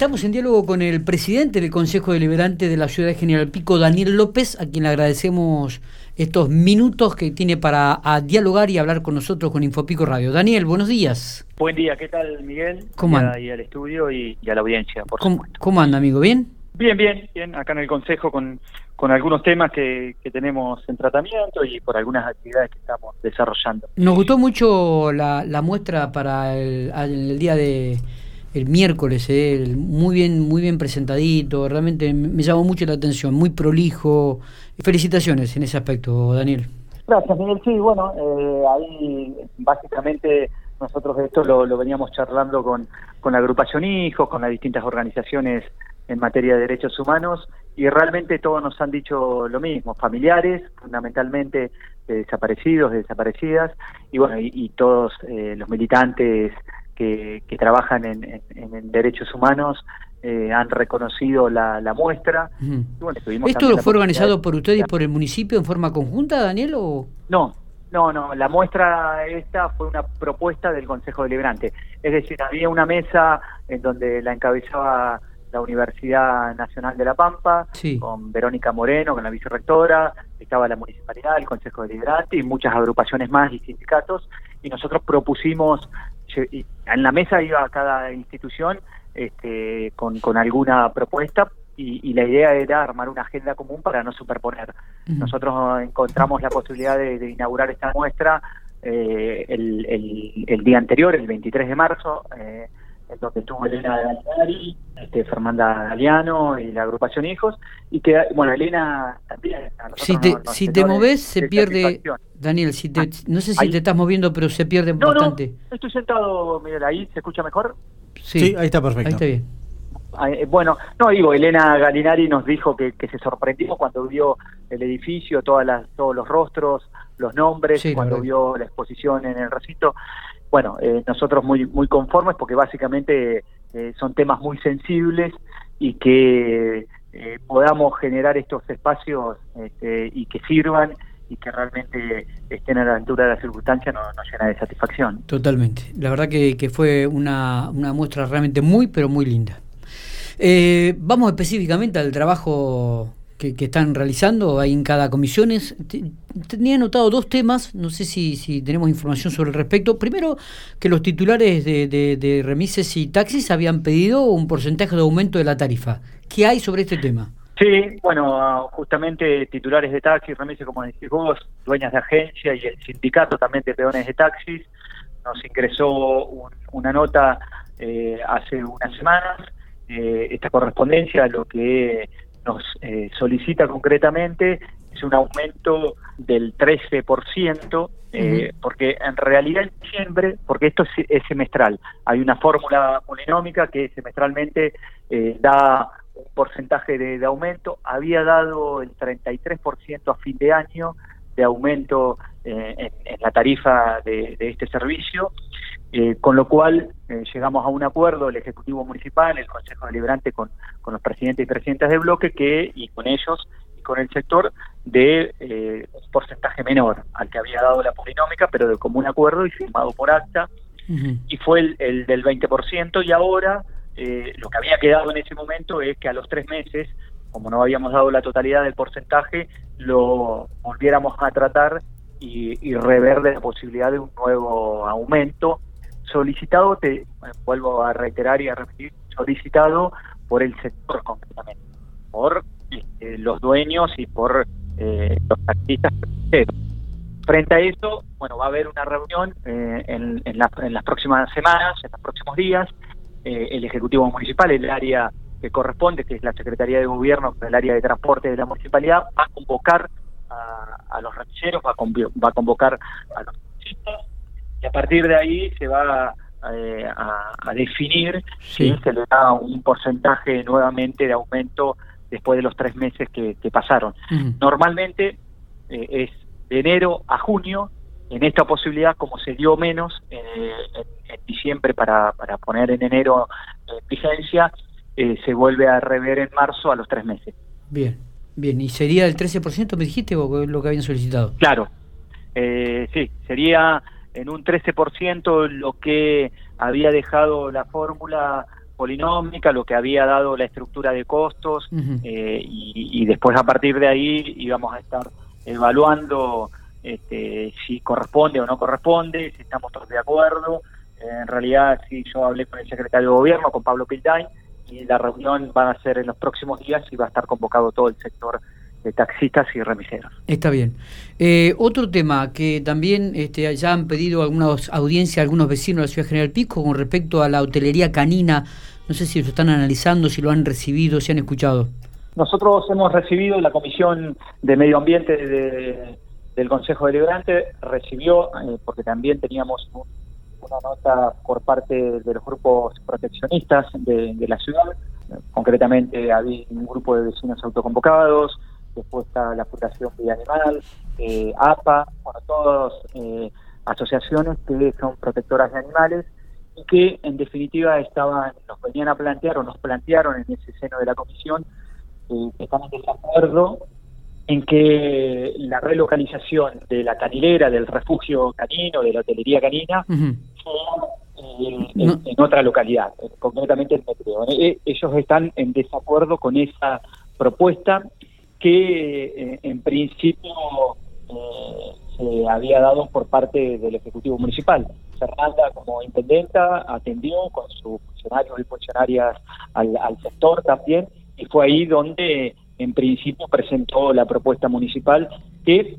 Estamos en diálogo con el presidente del Consejo Deliberante de la Ciudad de General Pico, Daniel López, a quien le agradecemos estos minutos que tiene para dialogar y hablar con nosotros con Infopico Radio. Daniel, buenos días. Buen día, ¿qué tal Miguel? ¿Cómo anda? Y al estudio y, a la audiencia, por ¿Cómo, supuesto. ¿Cómo anda, amigo? ¿Bien? Bien, bien, bien, acá en el Consejo con, con algunos temas que, que tenemos en tratamiento y por algunas actividades que estamos desarrollando. Nos gustó mucho la, la muestra para el, el día de el miércoles, eh, muy bien, muy bien presentadito, realmente me llamó mucho la atención, muy prolijo. Felicitaciones en ese aspecto, Daniel. Gracias, Miguel. Sí, bueno, eh, ahí básicamente nosotros esto lo, veníamos charlando con, con la agrupación Hijos, con las distintas organizaciones en materia de derechos humanos y realmente todos nos han dicho lo mismo, familiares, fundamentalmente de desaparecidos, de desaparecidas y bueno, y, y todos eh, los militantes que, que trabajan en, en, en, derechos humanos eh, han reconocido la, la muestra. Uh -huh. y bueno, ¿Esto fue organizado por ustedes y por el municipio en forma conjunta, Daniel? O... No, no, no, la muestra esta fue una propuesta del Consejo Deliberante. Es decir, había una mesa en donde la encabezaba la Universidad Nacional de La Pampa, sí. con Verónica Moreno, con la vicerrectora, estaba la municipalidad, el Consejo Deliberante y muchas agrupaciones más y sindicatos, y nosotros propusimos en la mesa iba cada institución este, con, con alguna propuesta y, y, la idea era armar una agenda común para no superponer. Uh -huh. Nosotros encontramos la posibilidad de, de inaugurar esta muestra eh, el, el, el, día anterior, el 23 de marzo, eh, en donde estuvo Elena Galinari, este, Fernanda Galeano y la agrupación Hijos, y que, bueno, Elena también. Si te, nos, nos si te moves, se pierde. Daniel, si te, no sé si ahí. te estás moviendo, pero se pierde no, bastante. No, estoy sentado, Miguel, ahí, ¿se escucha mejor? Sí, sí ahí está perfecto. Ahí está bien. Eh, bueno, no digo, Elena Galinari nos dijo que, que, se sorprendió cuando vio el edificio, todas las, todos los rostros, los nombres, sí, cuando vio la exposición en el recinto. Bueno, eh, nosotros muy muy conformes porque básicamente eh, son temas muy sensibles y que eh, podamos generar estos espacios este, y que sirvan y que realmente estén a la altura de la circunstancia nos, llena de satisfacción. Totalmente. La verdad que, que fue una, una muestra realmente muy, pero muy linda. Eh, vamos específicamente al trabajo que, están realizando ahí en cada comisión. Tenía anotado dos temas, no sé si, si tenemos información sobre el respecto. Primero, que los titulares de, de, remises y taxis habían pedido un porcentaje de aumento de la tarifa. ¿Qué hay sobre este tema? Sí, bueno, justamente titulares de taxis, remises, como decís vos, dueñas de agencia y el sindicato también de peones de taxis, nos ingresó un, una nota eh, hace unas semanas eh, esta correspondencia lo que nos eh, solicita concretamente es un aumento del 13%, eh, porque en realidad en diciembre, porque esto es, es semestral, hay una fórmula polinómica que semestralmente eh, da un porcentaje de, de, aumento, había dado el 33% a fin de año de aumento eh, en, en, la tarifa de, de este servicio, eh, con lo cual eh, llegamos a un acuerdo el Ejecutivo Municipal, el Consejo Deliberante con, con los presidentes y presidentas de bloque que y con ellos y con el sector de eh, un porcentaje menor al que había dado la polinómica, pero de común acuerdo y firmado por acta, uh -huh. y fue el, el del 20% y ahora eh, lo que había quedado en ese momento es que a los tres meses, como no habíamos dado la totalidad del porcentaje, lo volviéramos a tratar y, y rever de la posibilidad de un nuevo aumento solicitado, te vuelvo a reiterar y a repetir, solicitado por el sector concretamente, por eh, los dueños y por eh, los taxistas. Frente a eso, bueno, va a haber una reunión eh, en, en, la, en, las próximas semanas, en los próximos días, eh, el Ejecutivo Municipal, el área que corresponde, que es la Secretaría de Gobierno, el área de transporte de la municipalidad, va a convocar a, los rancheros, va a, va a convocar a los taxistas, y a partir de ahí se va eh, a, a, definir sí. si se le da un porcentaje nuevamente de aumento después de los tres meses que, que pasaron. Uh -huh. Normalmente eh, es de enero a junio, en esta posibilidad, como se dio menos eh, en, en, diciembre para, para poner en enero eh, vigencia, se vuelve a rever en marzo a los tres meses. Bien, bien. ¿Y sería el 13%, me dijiste, o lo que habían solicitado? Claro, sí, sería en un 13% lo que había dejado la fórmula polinómica, lo que había dado la estructura de costos, eh, y, después a partir de ahí íbamos a estar evaluando este, si corresponde o no corresponde, si estamos todos de acuerdo. en realidad, sí, yo hablé con el secretario de Gobierno, con Pablo Pildain, y la reunión va a ser en los próximos días y va a estar convocado todo el sector de taxistas y remiseros. Está bien. Eh, otro tema que también este, ya han pedido algunas audiencias, algunos vecinos de la ciudad General Pico con respecto a la hotelería canina. No sé si lo están analizando, si lo han recibido, si han escuchado. Nosotros hemos recibido la Comisión de Medio Ambiente del Consejo Deliberante, recibió, eh, porque también teníamos una nota por parte de los grupos proteccionistas de, de la ciudad, concretamente había un grupo de vecinos autoconvocados, después está la Fundación Vida Animal, eh, APA, bueno, todas eh, asociaciones que son protectoras de animales y que en definitiva estaban, nos venían a plantear o nos plantearon en ese seno de la comisión eh, que estamos en desacuerdo en que la relocalización de la canilera, del refugio canino, de la hotelería canina, eh, en, otra localidad, concretamente en Metro. Ellos están en desacuerdo con esa propuesta que eh, en principio eh, se había dado por parte del Ejecutivo Municipal. Fernanda, como intendenta, atendió con sus funcionarios y funcionarias al, sector también, y fue ahí donde en principio presentó la propuesta municipal que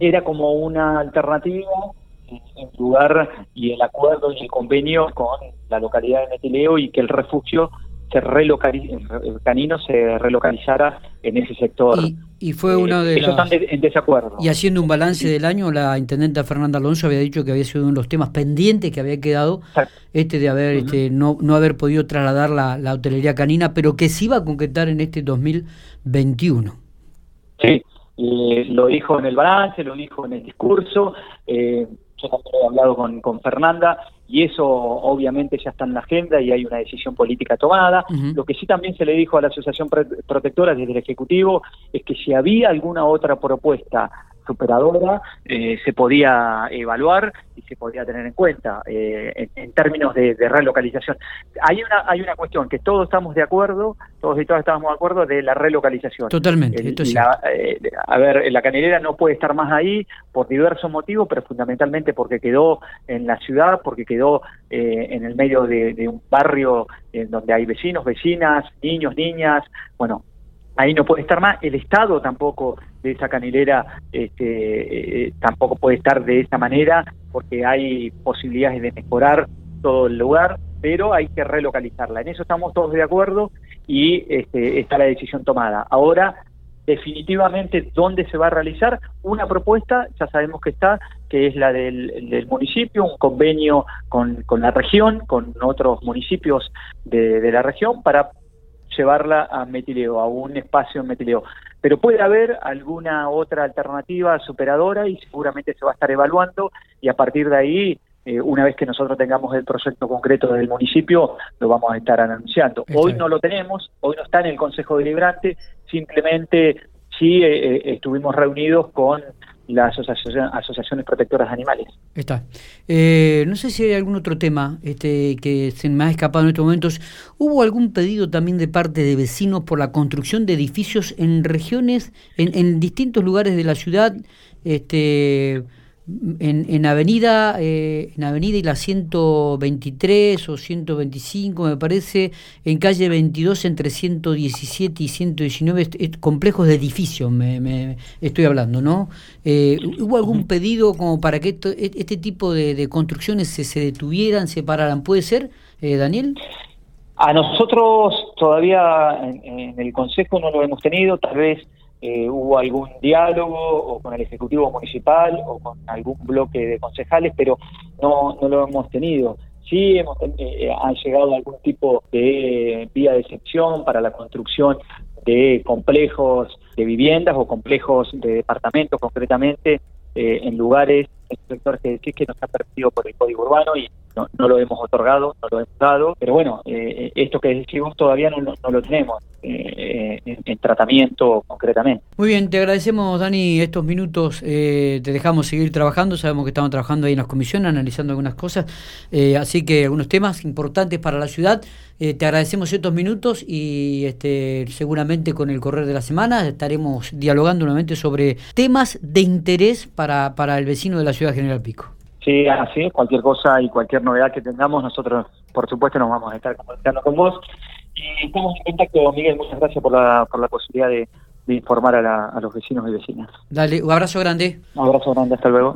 era como una alternativa en lugar y el acuerdo y el convenio con la localidad de Metileo y que el refugio se el canino se relocalizara en ese sector. Y, fue eh, uno de ellos están en desacuerdo. Y haciendo un balance del año, la intendenta Fernanda Alonso había dicho que había sido uno de los temas pendientes que había quedado, este de haber este, no, no haber podido trasladar la, la hotelería canina, pero que sí iba a concretar en este 2021. Sí, lo dijo en el balance, lo dijo en el discurso. Eh, yo también he hablado con, con Fernanda y eso obviamente ya está en la agenda y hay una decisión política tomada. Lo que sí también se le dijo a la Asociación Protectora desde el Ejecutivo es que si había alguna otra propuesta superadora eh, se podía evaluar y se podía tener en cuenta eh, en, términos de, relocalización. Hay una hay una cuestión que todos estamos de acuerdo, todos y todas estamos de acuerdo de la relocalización. Totalmente. Eh, a ver, la canelera no puede estar más ahí por diversos motivos, pero fundamentalmente porque quedó en la ciudad, porque quedó en el medio de, de un barrio en donde hay vecinos, vecinas, niños, niñas, bueno, ahí no puede estar más. El Estado tampoco de esa canilera este, eh, tampoco puede estar de esa manera porque hay posibilidades de mejorar todo el lugar, pero hay que relocalizarla. En eso estamos todos de acuerdo y este, está la decisión tomada. Ahora, definitivamente, ¿dónde se va a realizar? Una propuesta, ya sabemos que está, que es la del, municipio, un convenio con, con, la región, con otros municipios de, de la región, para llevarla a metileo, a un espacio en metileo. Pero puede haber alguna otra alternativa superadora y seguramente se va a estar evaluando y a partir de ahí, eh, una vez que nosotros tengamos el proyecto concreto del municipio, lo vamos a estar anunciando. Hoy no lo tenemos, hoy no está en el Consejo Deliberante, simplemente sí eh, eh, estuvimos reunidos con las asociaciones protectoras de animales. Está. Eh, no sé si hay algún otro tema este, que se me ha escapado en estos momentos. ¿Hubo algún pedido también de parte de vecinos por la construcción de edificios en regiones, en, en distintos lugares de la ciudad? Este, en, en Avenida eh, en Avenida y la 123 o 125 me parece en calle 22 entre 117 y 119 complejos de edificios me, me, estoy hablando no eh, hubo algún pedido como para que e, este tipo de, construcciones se, se, detuvieran se pararan puede ser eh, Daniel a nosotros todavía en el consejo no lo hemos tenido tal vez eh, hubo algún diálogo o con el Ejecutivo Municipal o con algún bloque de concejales, pero no, no lo hemos tenido. Sí hemos, eh, ha llegado algún tipo de vía de excepción para la construcción de complejos de viviendas o complejos de departamentos concretamente eh, en lugares estos sectores que que nos han permitido por el código urbano y no, no, lo hemos otorgado, no lo hemos dado, pero bueno, eh, esto que decimos todavía no, no, lo tenemos eh, en, en, tratamiento concretamente. Muy bien, te agradecemos Dani estos minutos, eh, te dejamos seguir trabajando, sabemos que estamos trabajando ahí en las comisiones, analizando algunas cosas, eh, así que algunos temas importantes para la ciudad, te agradecemos estos minutos y este, seguramente con el correr de la semana estaremos dialogando nuevamente sobre temas de interés para, para el vecino de la ciudad General Pico. Sí, así es. Cualquier cosa y cualquier novedad que tengamos, nosotros, por supuesto, nos vamos a estar comunicando con vos. Y estamos en contacto, Miguel. Muchas gracias por la, por la posibilidad de, de informar a, la, a los vecinos y vecinas. Dale, un abrazo grande. Un abrazo grande. Hasta luego.